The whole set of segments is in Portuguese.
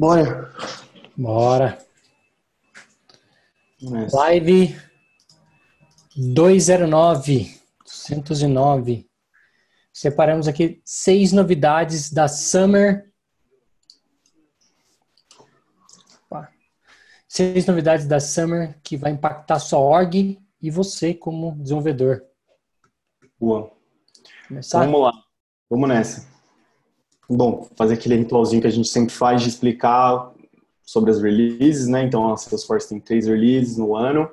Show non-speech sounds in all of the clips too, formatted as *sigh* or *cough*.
Bora. Bora. Nessa. Live 209, 209. Separamos aqui seis novidades da Summer. Opa. Seis novidades da Summer que vai impactar sua org e você como desenvolvedor. Boa. Começar? Vamos lá. Vamos nessa. Bom, fazer aquele ritualzinho que a gente sempre faz de explicar sobre as releases, né? Então, a Salesforce tem três releases no ano.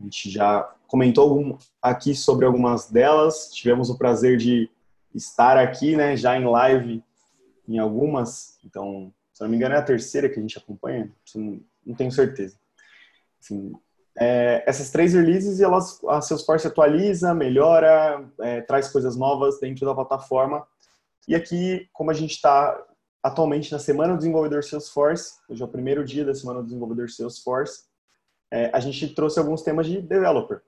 A gente já comentou aqui sobre algumas delas. Tivemos o prazer de estar aqui, né? Já em live em algumas. Então, se não me engano, é a terceira que a gente acompanha. Não, tenho certeza. Enfim, é, essas três releases, elas, a Salesforce atualiza, melhora, é, traz coisas novas dentro da plataforma. E aqui, como a gente está atualmente na Semana do Desenvolvedor Salesforce, hoje é o primeiro dia da Semana do Desenvolvedor Salesforce, é, a gente trouxe alguns temas de developer.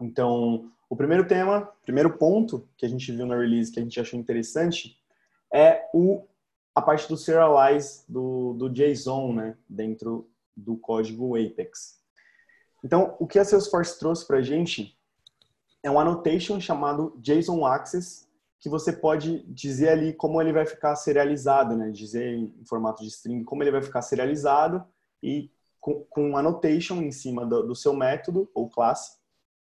Então, o primeiro tema, primeiro ponto que a gente viu na release que a gente achou interessante é o, a parte do serialize do, do JSON, né, dentro do código Apex. Então, o que a Salesforce trouxe para a gente é um annotation chamado JSON Access, que você pode dizer ali como ele vai ficar serializado, né? Dizer em formato de string como ele vai ficar serializado e com, com annotation em cima do, do, seu método ou classe.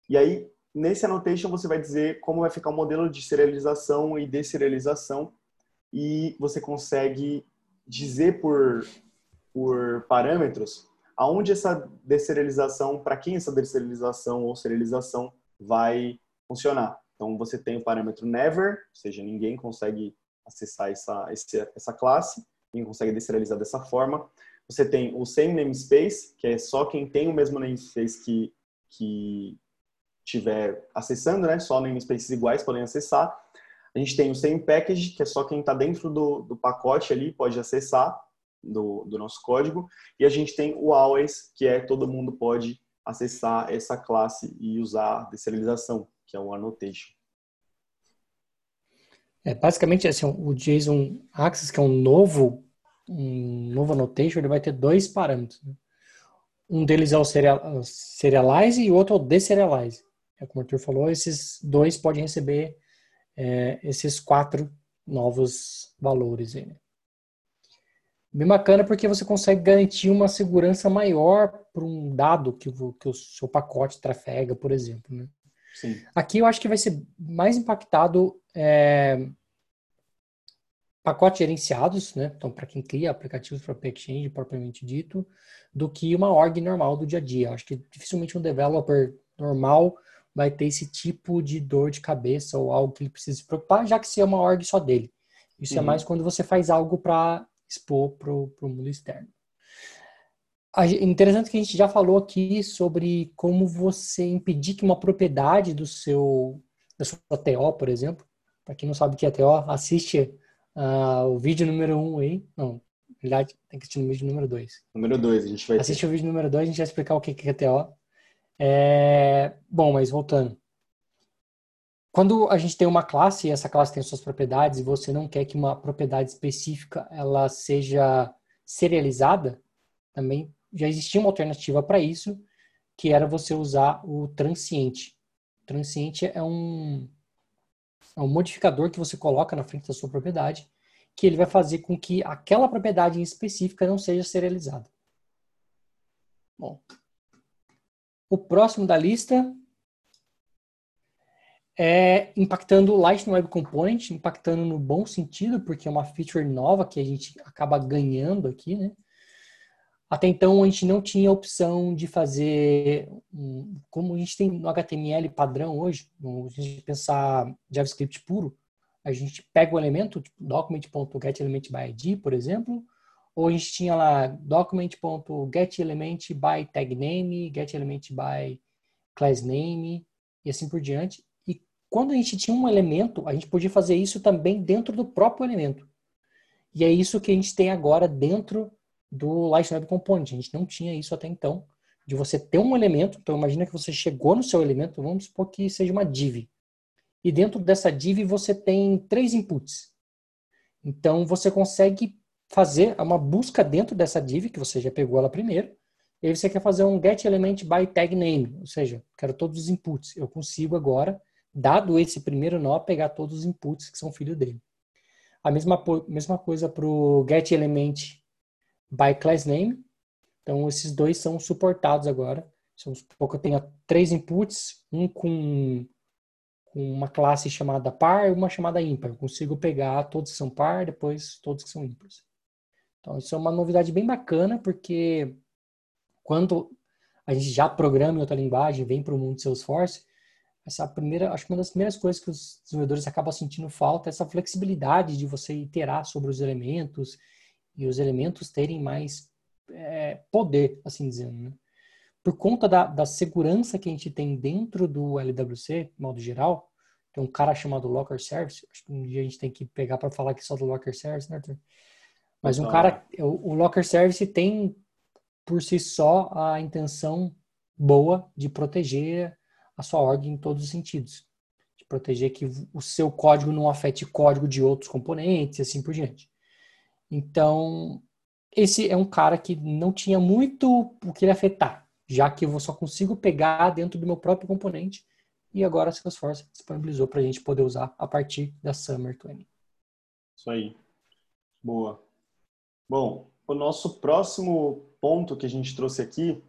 E aí, nesse annotation, você vai dizer como vai ficar o modelo de serialização e deserialização e você consegue dizer por, por parâmetros aonde essa deserialização, para quem essa deserialização ou serialização vai funcionar. Então, você tem o parâmetro never, ou seja, ninguém consegue acessar essa, essa classe, ninguém consegue deserializar dessa forma. Você tem o same namespace, que é só quem tem o mesmo namespace que, que estiver acessando, né? Só namespaces iguais podem acessar. A gente tem o same package, que é só quem está dentro do, do pacote ali pode acessar do, do nosso código. E a gente tem o always, que é todo mundo pode acessar essa classe e usar a deserialização que é o annotation. É, basicamente, assim, o JSON Access, que é um novo, um novo annotation, ele vai ter dois parâmetros. Né? Um deles é o serial, serialize e o outro é o deserialize. É, como o Arthur falou, esses dois podem receber é, esses quatro novos valores. Aí, né? Bem bacana porque você consegue garantir uma segurança maior para um dado que o, que o seu pacote trafega, por exemplo. Né? Sim. Aqui eu acho que vai ser mais impactado é, pacotes gerenciados, né? Então, para quem cria aplicativos para Exchange, propriamente dito, do que uma org normal do dia a dia. Eu acho que dificilmente um developer normal vai ter esse tipo de dor de cabeça ou algo que ele precisa se preocupar, já que se é uma org só dele. Isso é uhum. é mais quando você faz algo para expor para o mundo externo. Interessante que a gente já falou aqui sobre como você impedir que uma propriedade do seu da sua TO, por exemplo, para quem não sabe o que é TO, assiste uh, o vídeo número 1 um aí. Não, na verdade, tem que assistir o vídeo número 2. Número 2, a gente vai Assiste ter. o vídeo número 2, a gente vai explicar o que é TO. É... Bom, mas voltando. Quando a gente tem uma classe e essa classe tem suas propriedades e você não quer que uma propriedade específica ela seja serializada, também já existia uma alternativa para isso, que era você usar o transiente. O transiente é um, é um modificador que você coloca na frente da sua propriedade, que ele vai fazer com que aquela propriedade em específica não seja serializada. Bom, o próximo da lista é impactando o Lightning Web Component, impactando no bom sentido, porque é uma feature nova que a gente acaba ganhando aqui, né? Até então a gente não tinha opção de fazer, como a gente tem no HTML padrão hoje, se a gente pensar JavaScript puro, a gente pega o elemento, tipo document.getElementById, por exemplo, ou a gente tinha lá document.getElementByTagName, getElementByClassName e assim por diante. E quando a gente tinha um elemento, a gente podia fazer isso também dentro do próprio elemento. E é isso que a gente tem agora dentro do Web Component. A gente não tinha isso até então, de você ter um elemento. Então, imagina que você chegou no seu elemento, vamos supor que seja uma div. E dentro dessa div você tem três inputs. Então, você consegue fazer uma busca dentro dessa div, que você já pegou ela primeiro, e aí você quer fazer um get element by tag name, ou seja, quero todos os inputs. Eu consigo agora, dado esse primeiro nó, pegar todos os inputs que são filho dele. A mesma, mesma coisa para o get element by class name. Então, esses dois são suportados agora. Vamos supor que eu tenha três inputs, um com, com uma classe chamada par e uma chamada ímpar. Eu consigo pegar todos que são par, depois todos que são ímpares. Então, isso é uma novidade bem bacana, porque quando a gente já programa em outra linguagem, vem para o mundo de Salesforce, essa primeira, acho que uma das primeiras coisas que os desenvolvedores acabam sentindo falta é essa flexibilidade de você iterar sobre os elementos e os elementos terem mais é, poder, assim dizendo, né? Por conta da, da segurança que a gente tem dentro do LWC, de modo geral, tem um cara chamado Locker Service, acho que um dia a gente tem que pegar para falar aqui só do Locker Service, né, Arthur? Mas um cara, o, o Locker Service tem por si só a intenção boa de proteger a sua org em todos os sentidos. De proteger que o seu código não afete código de outros componentes e assim por diante. Então, esse é um cara que não tinha muito o que ele afetar, já que eu só consigo pegar dentro do meu próprio componente e agora a Salesforce disponibilizou para a gente poder usar a partir da Summer 20. Isso aí. Boa. Bom, o nosso próximo ponto que a gente trouxe aqui,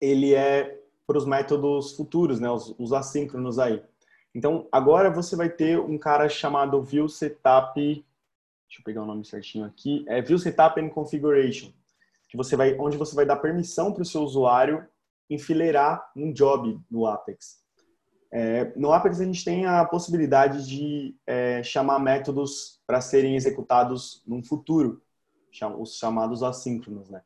ele é para os métodos futuros, né, os, os, assíncronos aí. Então, agora você vai ter um cara chamado View Setup, deixa eu pegar o nome certinho aqui, é View Setup and Configuration, que você vai, onde você vai dar permissão para o seu usuário enfileirar um job no Apex. É, no Apex a gente tem a possibilidade de é, chamar métodos para serem executados num futuro, os chamados assíncronos, né?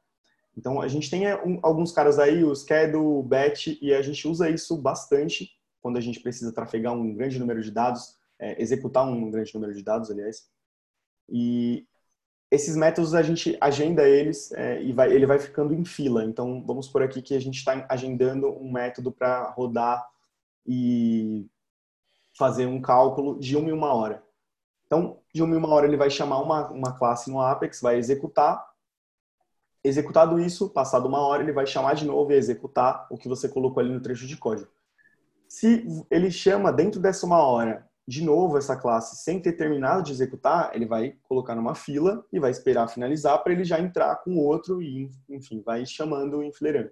Então, a gente tem é, alguns caras aí, o schedule, o batch, e a gente usa isso bastante quando a gente precisa trafegar um grande número de dados, é, executar um grande número de dados, aliás. E esses métodos a gente agenda eles é, e vai, ele vai ficando em fila. Então, vamos por aqui que a gente está agendando um método para rodar e fazer um cálculo de uma em uma hora. Então, de uma em uma hora ele vai chamar uma, uma classe no Apex, vai executar, Executado isso, passado uma hora, ele vai chamar de novo e executar o que você colocou ali no trecho de código. Se ele chama dentro dessa uma hora de novo essa classe sem ter terminado de executar, ele vai colocar numa fila e vai esperar finalizar para ele já entrar com o outro e, enfim, vai chamando enfileirando.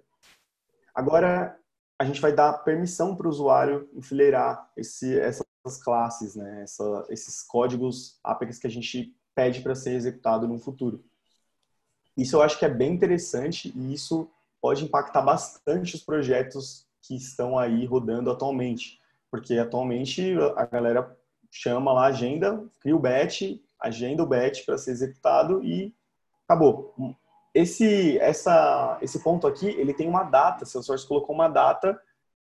Agora, a gente vai dar permissão para o usuário enfileirar esse, essas classes, né? Essa, esses códigos Apex que a gente pede para ser executado no futuro. Isso eu acho que é bem interessante e isso pode impactar bastante os projetos que estão aí rodando atualmente. Porque atualmente a galera chama lá agenda, cria o batch, agenda o batch para ser executado e acabou. Esse, essa, esse ponto aqui, ele tem uma data, Salesforce colocou uma data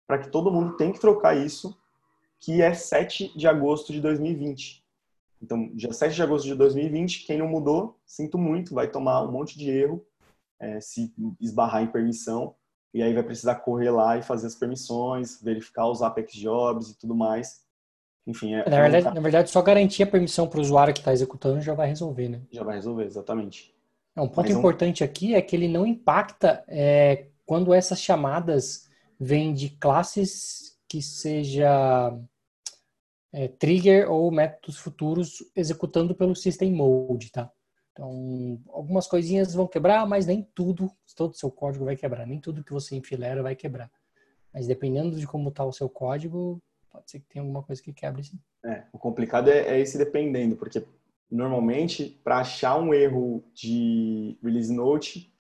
para que todo mundo tem que trocar isso, que é 7 de agosto de 2020. Então, dia 7 de agosto de 2020, quem não mudou, sinto muito, vai tomar um monte de erro, é, se esbarrar em permissão, e aí vai precisar correr lá e fazer as permissões, verificar os Apex Jobs e tudo mais. Enfim, é, na, verdade, na verdade, só garantir a permissão para o usuário que está executando já vai resolver, né? Já vai resolver, exatamente. É, um ponto Mas importante um... aqui é que ele não impacta é, quando essas chamadas vêm de classes que seja é, trigger ou métodos futuros executando pelo system mode, tá? Então, algumas coisinhas vão quebrar, mas nem tudo, todo o seu código vai quebrar, nem tudo que você enfilera vai quebrar. Mas dependendo de como está o seu código, pode ser que tenha alguma coisa que quebre sim. É, o complicado é, é esse dependendo, porque normalmente para achar um erro de release note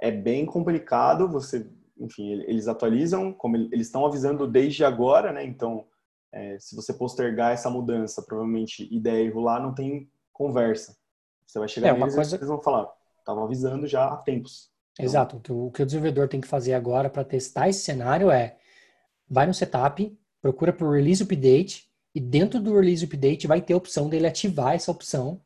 é bem complicado, você, enfim, eles atualizam, como eles estão avisando desde agora, né? Então, é, se você postergar essa mudança, provavelmente ideia e lá, não tem conversa. Você vai chegar é, neles coisa... eles vão falar, estava avisando já há tempos. Então... Exato. O que, o que o desenvolvedor tem que fazer agora para testar esse cenário é vai no setup, procura por release update e dentro do release update vai ter a opção dele ativar essa opção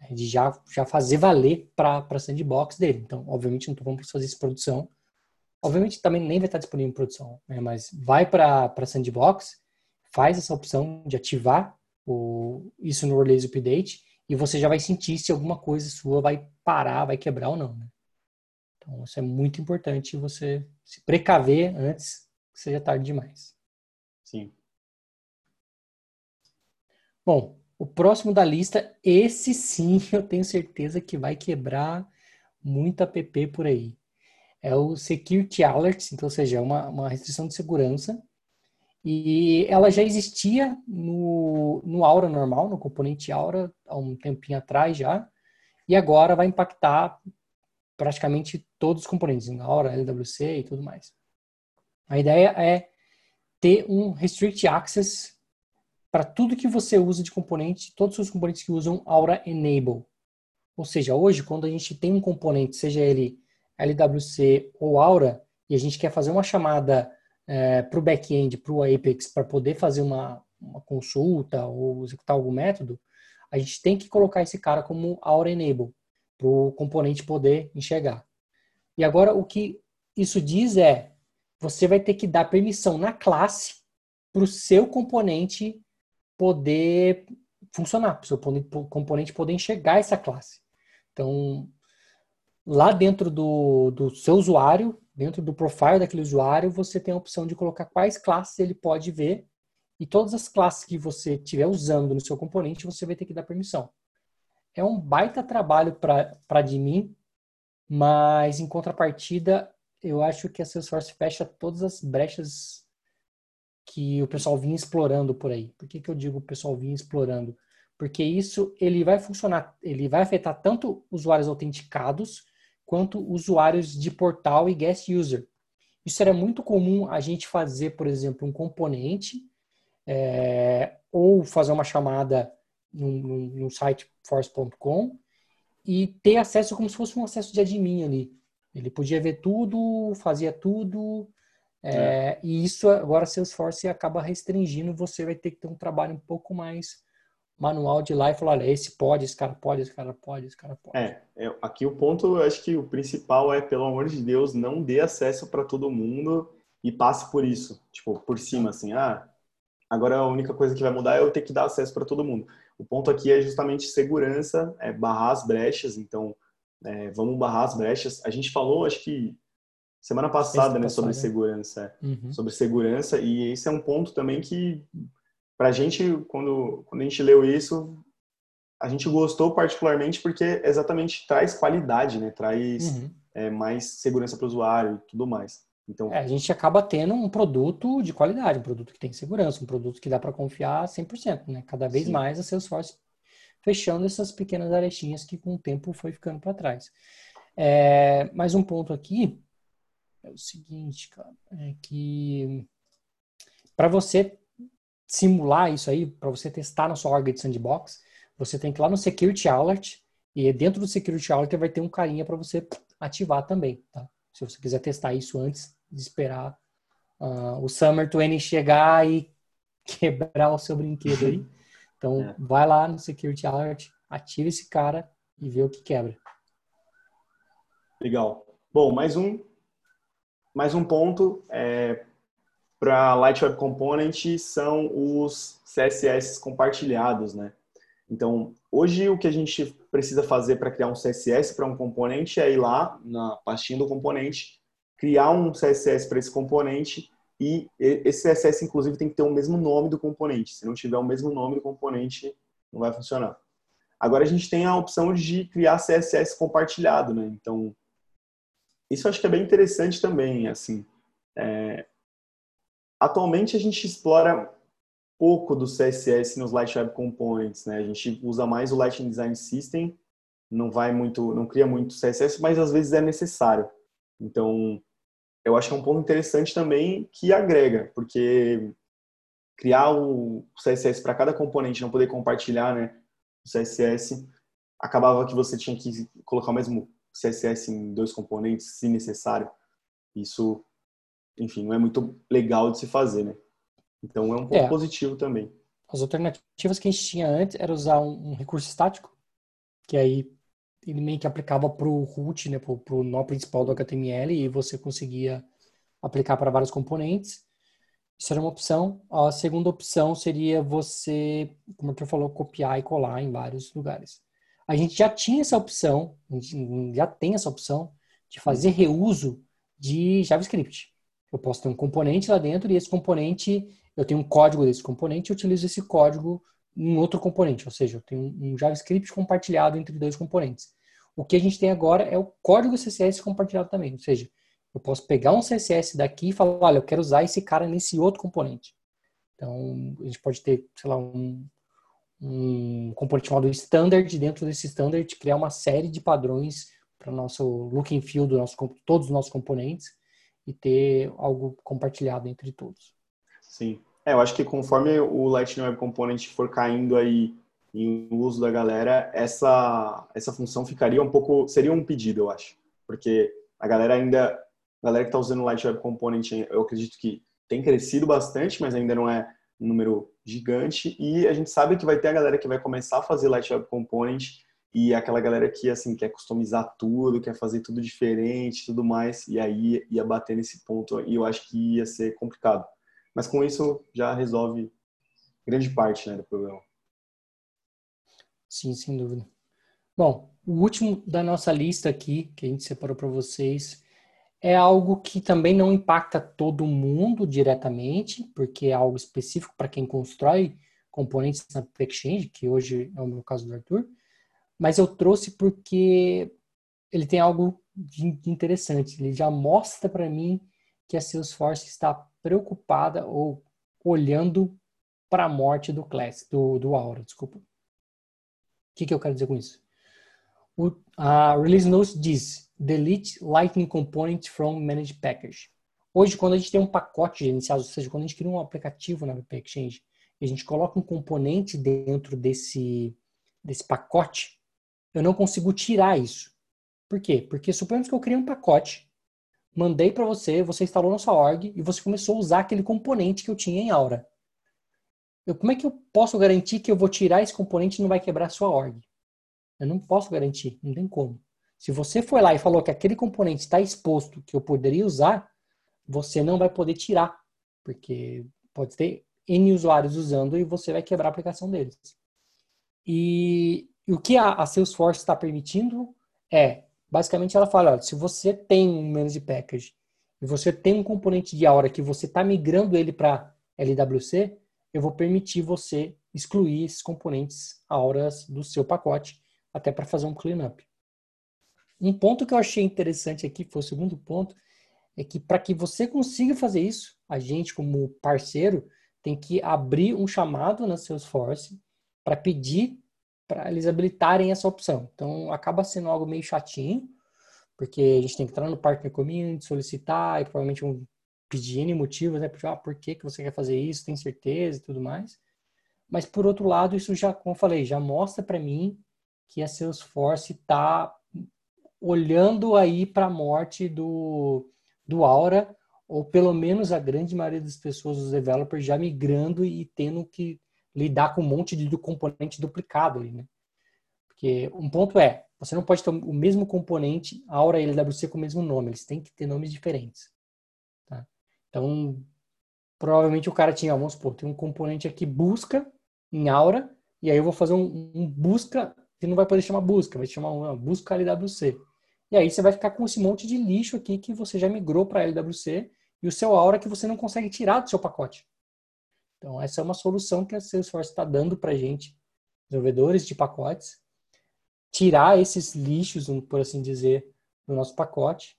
né, de já, já fazer valer para a sandbox dele. Então, obviamente, não vamos fazer isso em produção. Obviamente, também nem vai estar disponível em produção, né? mas vai para a sandbox faz essa opção de ativar o, isso no Release Update e você já vai sentir se alguma coisa sua vai parar, vai quebrar ou não. Né? Então, isso é muito importante você se precaver antes que seja tarde demais. Sim. Bom, o próximo da lista, esse sim *laughs* eu tenho certeza que vai quebrar muita app por aí. É o Security Alerts, então, ou seja, é uma, uma restrição de segurança. E ela já existia no, no Aura normal, no componente Aura, há um tempinho atrás já. E agora vai impactar praticamente todos os componentes, Aura, LWC e tudo mais. A ideia é ter um Restrict Access para tudo que você usa de componente, todos os componentes que usam Aura Enable. Ou seja, hoje, quando a gente tem um componente, seja ele LWC ou Aura, e a gente quer fazer uma chamada é, para o back-end, para o Apex, para poder fazer uma, uma, consulta ou executar algum método, a gente tem que colocar esse cara como Aura Enable, para o componente poder enxergar. E agora, o que isso diz é, você vai ter que dar permissão na classe para o seu componente poder funcionar, para o seu componente poder enxergar essa classe. Então, lá dentro do, do seu usuário, dentro do profile daquele usuário, você tem a opção de colocar quais classes ele pode ver e todas as classes que você estiver usando no seu componente, você vai ter que dar permissão. É um baita trabalho para admin, mas em contrapartida, eu acho que a Salesforce fecha todas as brechas que o pessoal vinha explorando por aí. Por que, que eu digo o pessoal vinha explorando? Porque isso ele vai funcionar, ele vai afetar tanto usuários autenticados quanto usuários de portal e guest user. Isso era muito comum a gente fazer, por exemplo, um componente é, ou fazer uma chamada no, site force.com e ter acesso como se fosse um acesso de admin ali. Ele podia ver tudo, fazia tudo, é, é. E isso agora Salesforce acaba restringindo, você vai ter que ter um trabalho um pouco mais manual de lá e falar, olha, esse pode, esse cara pode, esse cara pode, esse cara pode. É, é aqui o ponto, eu acho que o principal é, pelo amor de Deus, não dê acesso para todo mundo e passe por isso, tipo, por cima, assim, ah, agora a única coisa que vai mudar é eu ter que dar acesso para todo mundo. O ponto aqui é justamente segurança, é barrar as brechas, então é, vamos barrar as brechas. A gente falou, acho que semana passada, né, sobre segurança, uhum. sobre segurança e esse é um ponto também que para a gente quando quando a gente leu isso a gente gostou particularmente porque exatamente traz qualidade, né, traz uhum. é, mais segurança para o usuário e tudo mais. Então é, a gente acaba tendo um produto de qualidade, um produto que tem segurança, um produto que dá para confiar 100%, né? Cada vez Sim. mais a Salesforce fechando essas pequenas arestinhas que com o tempo foi ficando para trás. É, mais um ponto aqui é o seguinte, cara, é que para você simular isso aí, para você testar na sua org de sandbox, você tem que ir lá no Security Alert e dentro do Security Alert vai ter um carinha para você ativar também, tá? Se você quiser testar isso antes de esperar uh, o Summer 20 chegar e *laughs* quebrar o seu brinquedo aí. *laughs* Então, é. vai lá no Security Alert, ativa esse cara e vê o que quebra. Legal. Bom, mais um mais um ponto é, para Light Web Component são os CSS compartilhados, né? Então, hoje o que a gente precisa fazer para criar um CSS para um componente é ir lá na pastinha do componente, criar um CSS para esse componente e esse CSS, inclusive, tem que ter o mesmo nome do componente. Se não tiver o mesmo nome do componente, não vai funcionar. Agora a gente tem a opção de criar CSS compartilhado, né? Então, isso eu acho que é bem interessante também, assim. É... Atualmente a gente explora pouco do CSS nos Light Web Components, né? A gente usa mais o Light Design System, não vai muito, não cria muito CSS, mas às vezes é necessário. Então, eu acho que é um ponto interessante também que agrega, porque criar o CSS para cada componente, não poder compartilhar, né, o CSS, acabava que você tinha que colocar o mesmo CSS em dois componentes, se necessário. Isso, enfim, não é muito legal de se fazer, né? Então é um ponto é. positivo também. As alternativas que a gente tinha antes era usar um, um recurso estático, que aí ele meio que aplicava para o root, né, para o nó principal do HTML, e você conseguia aplicar para vários componentes. Isso era uma opção. A segunda opção seria você, como tu falou, copiar e colar em vários lugares. A gente já tinha essa opção, a gente já tem essa opção de fazer reuso de JavaScript. Eu posso ter um componente lá dentro e esse componente, eu tenho um código desse componente e utilizo esse código em outro componente, ou seja, eu tenho um JavaScript compartilhado entre dois componentes. O que a gente tem agora é o código CSS compartilhado também, ou seja, eu posso pegar um CSS daqui e falar, olha, eu quero usar esse cara nesse outro componente. Então, a gente pode ter, sei lá, um, um componente chamado standard, dentro desse standard, criar uma série de padrões para o nosso look and feel do nosso, todos os nossos componentes e ter algo compartilhado entre todos. Sim. É, eu acho que conforme o Lightning Web Component for caindo aí em uso da galera, essa, essa função ficaria um pouco, seria um pedido, eu acho. Porque a galera ainda, a galera que está usando o Lightning Web Component, eu acredito que tem crescido bastante, mas ainda não é um número gigante. E a gente sabe que vai ter a galera que vai começar a fazer Lightning Web Component e aquela galera que assim quer customizar tudo, quer fazer tudo diferente, tudo mais, e aí ia bater nesse ponto e eu acho que ia ser complicado. Mas com isso já resolve grande parte né, do problema. Sim, sem dúvida. Bom, o último da nossa lista aqui, que a gente separou para vocês, é algo que também não impacta todo mundo diretamente, porque é algo específico para quem constrói componentes na Exchange, que hoje é o meu caso do Arthur, mas eu trouxe porque ele tem algo de interessante. Ele já mostra para mim que a Salesforce está preocupada ou olhando para a morte do Class, do, do Aura, desculpa. O que, que eu quero dizer com isso? O, a Release Notes diz Delete Lightning Component from Managed Package. Hoje, quando a gente tem um pacote gerenciado, ou seja, quando a gente cria um aplicativo na VP Exchange e a gente coloca um componente dentro desse, desse pacote, eu não consigo tirar isso. Por quê? Porque suponhamos que eu criei um pacote, mandei para você, você instalou na sua org e você começou a usar aquele componente que eu tinha em Aura. Eu, como é que eu posso garantir que eu vou tirar esse componente e não vai quebrar a sua org? Eu não posso garantir, não tem como. Se você foi lá e falou que aquele componente está exposto, que eu poderia usar, você não vai poder tirar, porque pode ter N usuários usando e você vai quebrar a aplicação deles. E e o que a, a Salesforce está permitindo é, basicamente ela fala, olha, se você tem um managed package e você tem um componente de Aura que você está migrando ele para LWC, eu vou permitir você excluir esses componentes Auras do seu pacote, até para fazer um cleanup. Um ponto que eu achei interessante aqui, foi o segundo ponto, é que para que você consiga fazer isso, a gente como parceiro tem que abrir um chamado na Salesforce para pedir para eles habilitarem essa opção. Então, acaba sendo algo meio chatinho, porque a gente tem que entrar no Partner Community, solicitar, e provavelmente um, pedir N motivos, né? Porque, ah, por que, que você quer fazer isso, tem certeza e tudo mais. Mas, por outro lado, isso já, como eu falei, já mostra para mim que a Salesforce está olhando aí para a morte do, do Aura, ou pelo menos a grande maioria das pessoas, os developers, já migrando e tendo que lidar com um monte de componente duplicado ali, né? Porque um ponto é, você não pode ter o mesmo componente Aura e LWC com o mesmo nome, eles têm que ter nomes diferentes. Tá? Então, provavelmente o cara tinha, vamos supor, tem um componente aqui busca em Aura, e aí eu vou fazer um, um busca, que não vai poder chamar busca, vai chamar uma busca LWC. E aí você vai ficar com esse monte de lixo aqui que você já migrou para LWC e o seu Aura que você não consegue tirar do seu pacote. Então, essa é uma solução que a Salesforce está dando para a gente, desenvolvedores de pacotes, tirar esses lixos, por assim dizer, do nosso pacote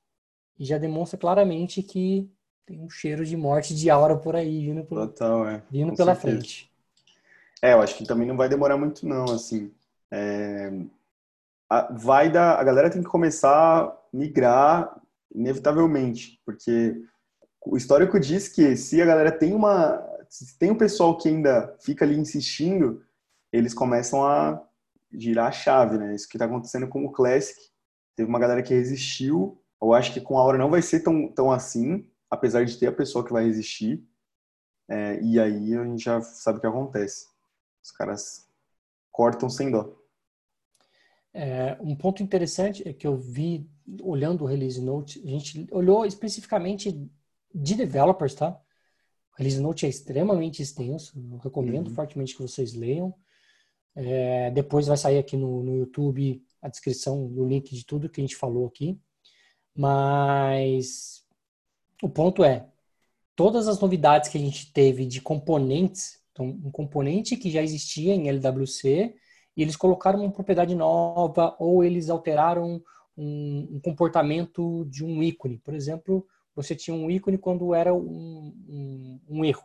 e já demonstra claramente que tem um cheiro de morte de aura por aí vindo, por, Total, é. vindo pela certeza. frente. É, eu acho que também não vai demorar muito não, assim. É, a, vai dar, a galera tem que começar a migrar inevitavelmente, porque o histórico diz que se a galera tem uma se tem um pessoal que ainda fica ali insistindo, eles começam a girar a chave, né? Isso que está acontecendo com o Classic. Teve uma galera que resistiu. Eu acho que com a hora não vai ser tão, tão assim, apesar de ter a pessoa que vai resistir. É, e aí a gente já sabe o que acontece. Os caras cortam sem dó. É, um ponto interessante é que eu vi olhando o release note, a gente olhou especificamente de developers, tá? Release note é extremamente extenso, eu recomendo uhum. fortemente que vocês leiam. É, depois vai sair aqui no, no YouTube a descrição o link de tudo que a gente falou aqui. Mas o ponto é, todas as novidades que a gente teve de componentes, então um componente que já existia em LWC, e eles colocaram uma propriedade nova ou eles alteraram um, um comportamento de um ícone. Por exemplo, você tinha um ícone quando era um, um, um erro.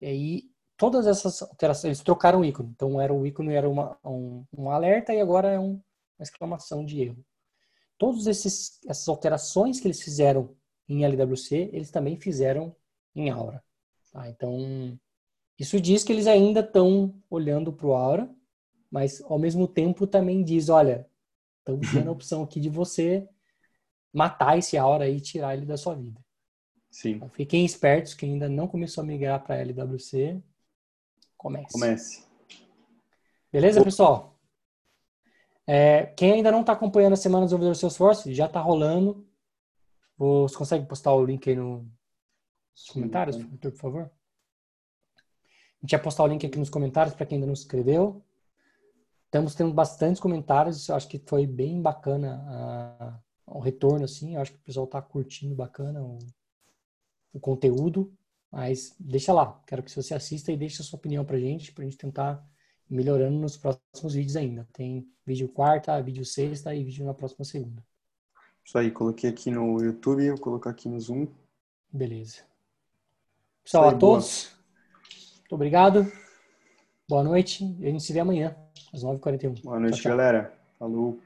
E aí, todas essas alterações, eles trocaram o ícone. Então, era o ícone era uma, um, um alerta e agora é um, uma exclamação de erro. Todas essas alterações que eles fizeram em LWC, eles também fizeram em Aura. Tá? Então, isso diz que eles ainda estão olhando para o Aura, mas ao mesmo tempo também diz, olha, estamos tendo a *laughs* opção aqui de você matar esse Aura e tirar ele da sua vida. Sim. Então, fiquem espertos, quem ainda não começou a migrar para LWC, comece. Comece. Beleza, pessoal? É, quem ainda não está acompanhando a Semana do Desenvolvedor Salesforce, já está rolando. Você consegue postar o link aí no, nos comentários, por favor? A gente vai postar o link aqui nos comentários para quem ainda não se inscreveu. Estamos tendo bastantes comentários, acho que foi bem bacana o retorno, assim. Eu acho que o pessoal está curtindo bacana o, o, conteúdo. Mas deixa lá, quero que você assista e deixe a sua opinião para a gente, para a gente tentar melhorando nos próximos vídeos ainda. Tem vídeo quarta, vídeo sexta e vídeo na próxima segunda. Isso aí, coloquei aqui no YouTube, vou colocar aqui no Zoom. Beleza. Pessoal, aí, a todos, boa. muito obrigado. Boa noite e a gente se vê amanhã, às 9h41. Boa noite, tchau, tchau. galera. Falou.